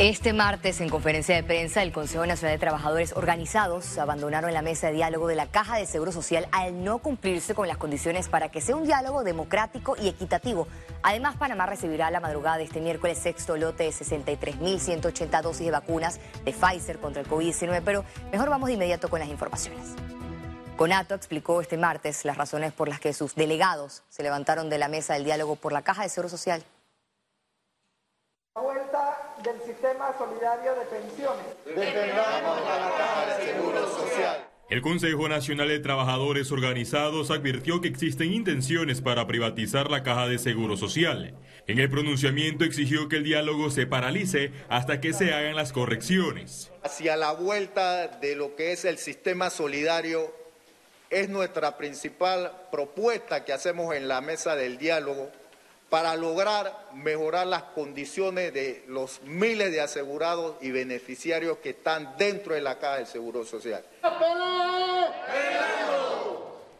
Este martes, en conferencia de prensa, el Consejo Nacional de Trabajadores Organizados abandonaron la mesa de diálogo de la Caja de Seguro Social al no cumplirse con las condiciones para que sea un diálogo democrático y equitativo. Además, Panamá recibirá la madrugada de este miércoles sexto lote de 63.180 dosis de vacunas de Pfizer contra el COVID-19, pero mejor vamos de inmediato con las informaciones. Conato explicó este martes las razones por las que sus delegados se levantaron de la mesa del diálogo por la Caja de Seguro Social del sistema solidario de pensiones. la Caja de Seguro Social. El Consejo Nacional de Trabajadores Organizados advirtió que existen intenciones para privatizar la Caja de Seguro Social. En el pronunciamiento exigió que el diálogo se paralice hasta que se hagan las correcciones. Hacia la vuelta de lo que es el sistema solidario es nuestra principal propuesta que hacemos en la mesa del diálogo para lograr mejorar las condiciones de los miles de asegurados y beneficiarios que están dentro de la Caja del Seguro Social.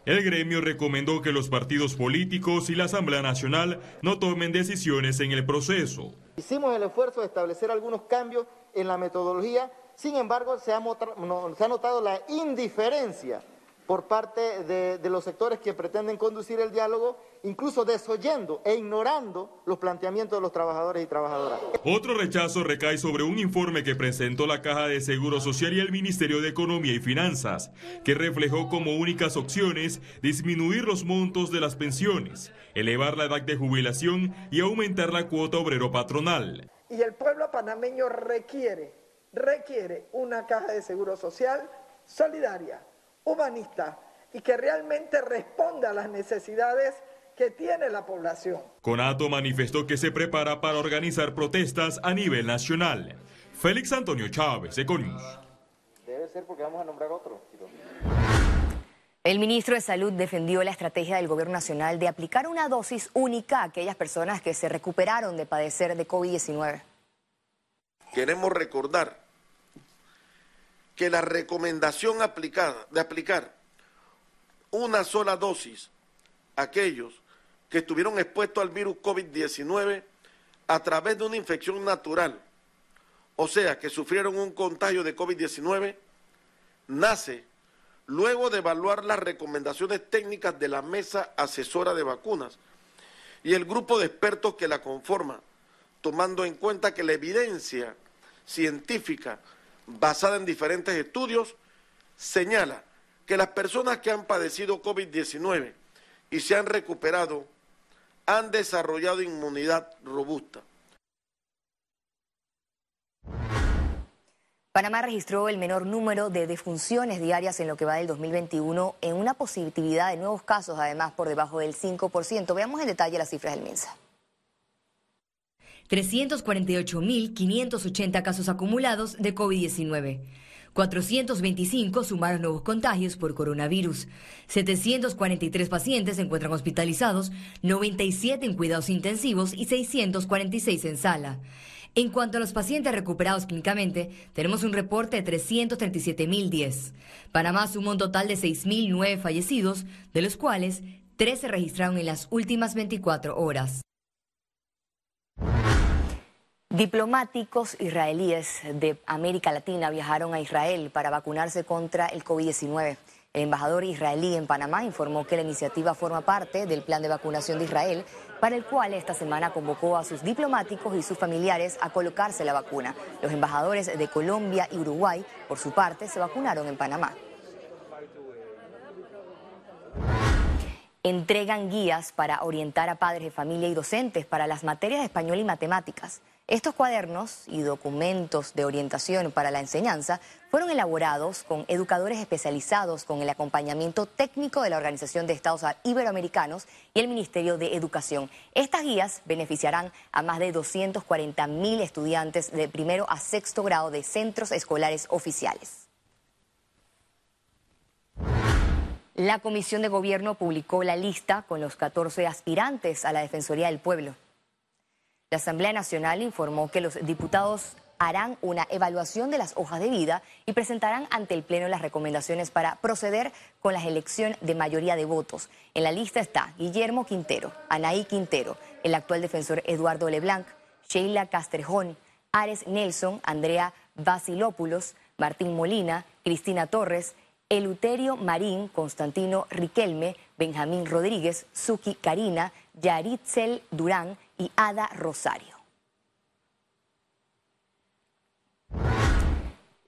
El gremio recomendó que los partidos políticos y la Asamblea Nacional no tomen decisiones en el proceso. Hicimos el esfuerzo de establecer algunos cambios en la metodología, sin embargo se ha, notado la indiferencia por parte de, los sectores que pretenden conducir el diálogo, incluso desoyendo e ignorando los planteamientos de los trabajadores y trabajadoras. Otro rechazo recae sobre un informe que presentó la Caja de Seguro Social y el Ministerio de Economía y Finanzas, que reflejó como únicas opciones disminuir los montos de las pensiones, elevar la edad de jubilación y aumentar la cuota obrero patronal. Y el pueblo panameño requiere, requiere una caja de seguro social solidaria humanista y que realmente responda a las necesidades que tiene la población. Conato manifestó que se prepara para organizar protestas a nivel nacional. Félix Antonio Chávez, Econius. Debe ser porque vamos a nombrar otro. El ministro de Salud defendió la estrategia del Gobierno Nacional de aplicar una dosis única a aquellas personas que se recuperaron de padecer de COVID-19. Queremos recordar que la recomendación aplicada, de aplicar una sola dosis a aquellos que estuvieron expuestos al virus COVID-19 a través de una infección natural, o sea, que sufrieron un contagio de COVID-19, nace luego de evaluar las recomendaciones técnicas de la Mesa Asesora de Vacunas y el grupo de expertos que la conforma, tomando en cuenta que la evidencia científica basada en diferentes estudios, señala que las personas que han padecido COVID-19 y se han recuperado han desarrollado inmunidad robusta. Panamá registró el menor número de defunciones diarias en lo que va del 2021 en una positividad de nuevos casos, además por debajo del 5%. Veamos en detalle las cifras del MINSA. 348.580 casos acumulados de COVID-19. 425 sumaron nuevos contagios por coronavirus. 743 pacientes se encuentran hospitalizados, 97 en cuidados intensivos y 646 en sala. En cuanto a los pacientes recuperados clínicamente, tenemos un reporte de 337.010. Panamá sumó un total de 6.009 fallecidos, de los cuales 3 se registraron en las últimas 24 horas. Diplomáticos israelíes de América Latina viajaron a Israel para vacunarse contra el COVID-19. El embajador israelí en Panamá informó que la iniciativa forma parte del plan de vacunación de Israel, para el cual esta semana convocó a sus diplomáticos y sus familiares a colocarse la vacuna. Los embajadores de Colombia y Uruguay, por su parte, se vacunaron en Panamá. Entregan guías para orientar a padres de familia y docentes para las materias de español y matemáticas. Estos cuadernos y documentos de orientación para la enseñanza fueron elaborados con educadores especializados con el acompañamiento técnico de la Organización de Estados Iberoamericanos y el Ministerio de Educación. Estas guías beneficiarán a más de 240 mil estudiantes de primero a sexto grado de centros escolares oficiales. La Comisión de Gobierno publicó la lista con los 14 aspirantes a la Defensoría del Pueblo. La Asamblea Nacional informó que los diputados harán una evaluación de las hojas de vida y presentarán ante el Pleno las recomendaciones para proceder con la elección de mayoría de votos. En la lista está Guillermo Quintero, Anaí Quintero, el actual defensor Eduardo Leblanc, Sheila Castrejón, Ares Nelson, Andrea Vasilopoulos, Martín Molina, Cristina Torres, Eluterio Marín, Constantino Riquelme, Benjamín Rodríguez, Suki Karina, Yaritzel Durán y Ada Rosario.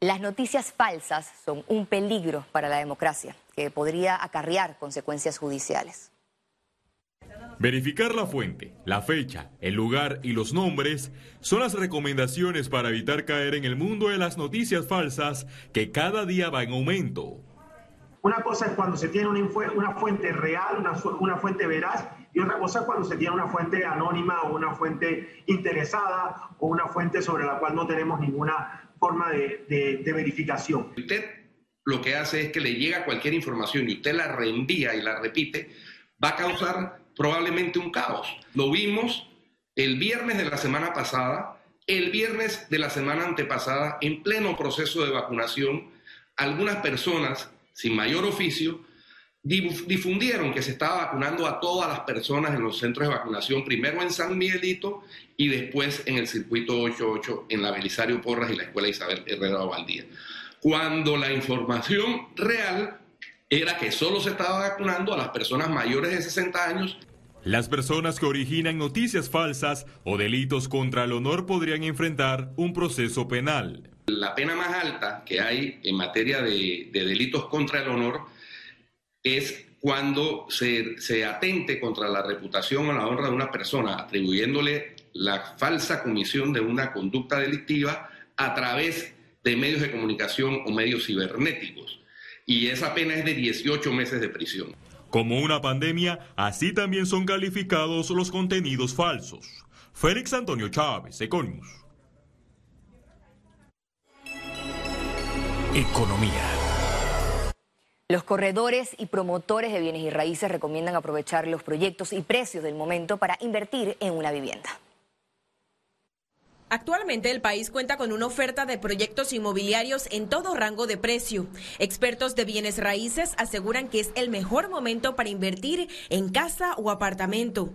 Las noticias falsas son un peligro para la democracia que podría acarrear consecuencias judiciales. Verificar la fuente, la fecha, el lugar y los nombres son las recomendaciones para evitar caer en el mundo de las noticias falsas que cada día va en aumento. Una cosa es cuando se tiene una, fuente real, una, fuente veraz, y otra cosa es cuando se tiene una fuente anónima o una fuente interesada o una fuente sobre la cual no tenemos ninguna forma de, de verificación. Usted lo que hace es que le llega cualquier información y usted la reenvía y la repite, va a causar probablemente un caos. Lo vimos el viernes de la semana pasada, el viernes de la semana antepasada, en pleno proceso de vacunación, algunas personas sin mayor oficio, difundieron que se estaba vacunando a todas las personas en los centros de vacunación, primero en San Miguelito y después en el circuito 88 en la Belisario Porras y la Escuela Isabel Herrera Valdía. Cuando la información real era que solo se estaba vacunando a las personas mayores de 60 años. Las personas que originan noticias falsas o delitos contra el honor podrían enfrentar un proceso penal. La pena más alta que hay en materia de, delitos contra el honor es cuando se, se, atente contra la reputación o la honra de una persona, atribuyéndole la falsa comisión de una conducta delictiva a través de medios de comunicación o medios cibernéticos. Y esa pena es de 18 meses de prisión. Como una pandemia, así también son calificados los contenidos falsos. Félix Antonio Chávez, Econius. Economía. Los corredores y promotores de bienes y raíces recomiendan aprovechar los proyectos y precios del momento para invertir en una vivienda. Actualmente el país cuenta con una oferta de proyectos inmobiliarios en todo rango de precio. Expertos de bienes raíces aseguran que es el mejor momento para invertir en casa o apartamento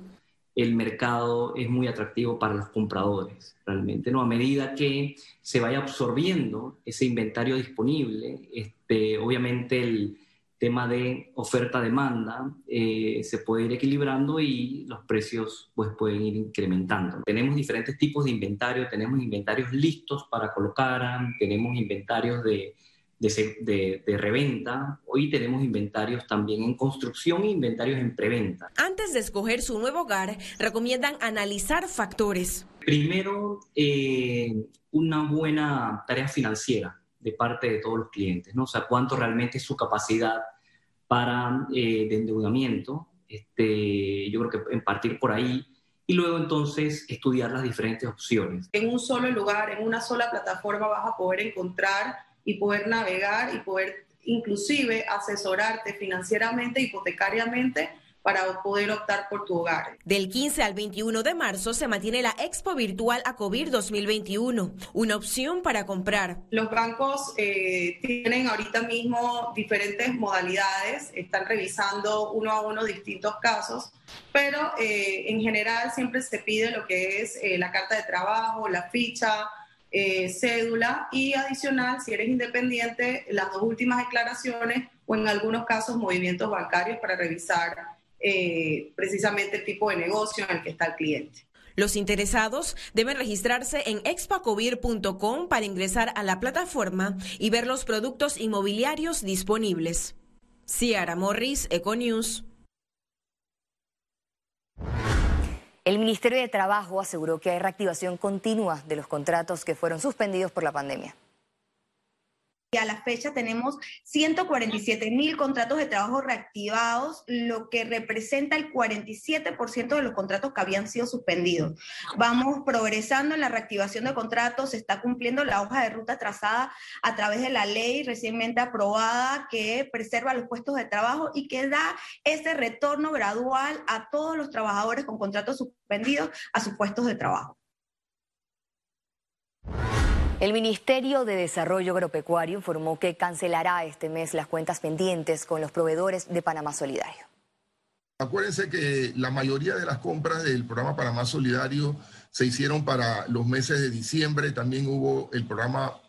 el mercado es muy atractivo para los compradores, realmente, ¿no? A medida que se vaya absorbiendo ese inventario disponible, este, obviamente el tema de oferta-demanda eh, se puede ir equilibrando y los precios pues, pueden ir incrementando. Tenemos diferentes tipos de inventario, tenemos inventarios listos para colocar, tenemos inventarios de de, reventa. Hoy tenemos inventarios también en construcción e inventarios en preventa. Antes de escoger su nuevo hogar, recomiendan analizar factores. Primero, eh, una buena tarea financiera de parte de todos los clientes, ¿no? O sea, cuánto realmente es su capacidad para eh, de endeudamiento. Este, yo creo que en partir por ahí y luego entonces estudiar las diferentes opciones. En un solo lugar, en una sola plataforma vas a poder encontrar y poder navegar y poder inclusive asesorarte financieramente, hipotecariamente para poder optar por tu hogar. Del 15 al 21 de marzo se mantiene la Expo Virtual ACOVIR 2021, una opción para comprar. Los bancos eh, tienen ahorita mismo diferentes modalidades, están revisando uno a uno distintos casos, pero eh, en general siempre se pide lo que es eh, la carta de trabajo, la ficha, eh, cédula y adicional, si eres independiente, las dos últimas declaraciones o en algunos casos movimientos bancarios para revisar eh, precisamente el tipo de negocio en el que está el cliente. Los interesados deben registrarse en expacovir.com para ingresar a la plataforma y ver los productos inmobiliarios disponibles. Ciara Morris, Econews. El Ministerio de Trabajo aseguró que hay reactivación continua de los contratos que fueron suspendidos por la pandemia. Y a la fecha tenemos 147 mil contratos de trabajo reactivados, lo que representa el 47% de los contratos que habían sido suspendidos. Vamos progresando en la reactivación de contratos, se está cumpliendo la hoja de ruta trazada a través de la ley recientemente aprobada que preserva los puestos de trabajo y que da ese retorno gradual a todos los trabajadores con contratos suspendidos a sus puestos de trabajo. El Ministerio de Desarrollo Agropecuario informó que cancelará este mes las cuentas pendientes con los proveedores de Panamá Solidario. Acuérdense que la mayoría de las compras del programa Panamá Solidario se hicieron para los meses de diciembre. También hubo el programa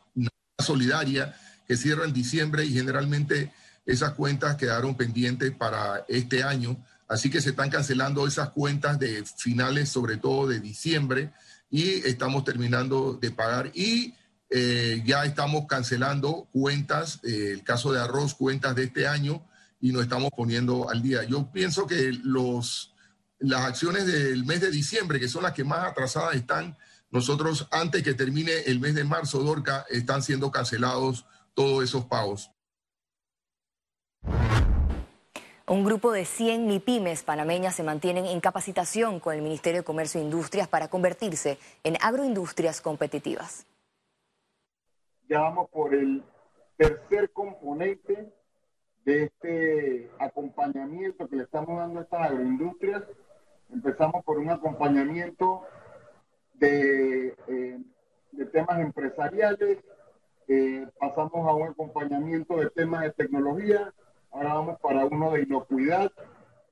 Solidaria que cierra en diciembre y generalmente esas cuentas quedaron pendientes para este año. Así que se están cancelando esas cuentas de finales, sobre todo de diciembre, y estamos terminando de pagar. Y eh, ya estamos cancelando cuentas, eh, el caso de arroz, cuentas de este año, y nos estamos poniendo al día. Yo pienso que los, las acciones del mes de diciembre, que son las que más atrasadas están, nosotros antes que termine el mes de marzo, Dorca, están siendo cancelados todos esos pagos. Un grupo de 100 MIPIMES panameñas se mantienen en capacitación con el Ministerio de Comercio e Industrias para convertirse en agroindustrias competitivas. Ya vamos por el tercer componente de este acompañamiento que le estamos dando a estas agroindustrias. Empezamos por un acompañamiento de, eh, temas empresariales, eh, pasamos a un acompañamiento de temas de tecnología, ahora vamos para uno de inocuidad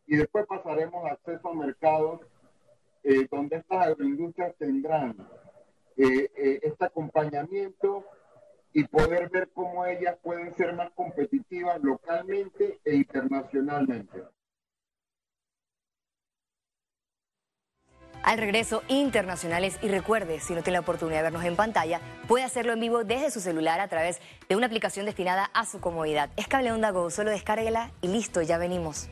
y después pasaremos a acceso a mercados eh, donde estas agroindustrias tendrán este acompañamiento y poder ver cómo ellas pueden ser más competitivas localmente e internacionalmente. Al regreso, internacionales y recuerde, si no tiene la oportunidad de vernos en pantalla, puede hacerlo en vivo desde su celular a través de una aplicación destinada a su comodidad. Es Cable Onda Go, solo descárguela y listo, ya venimos.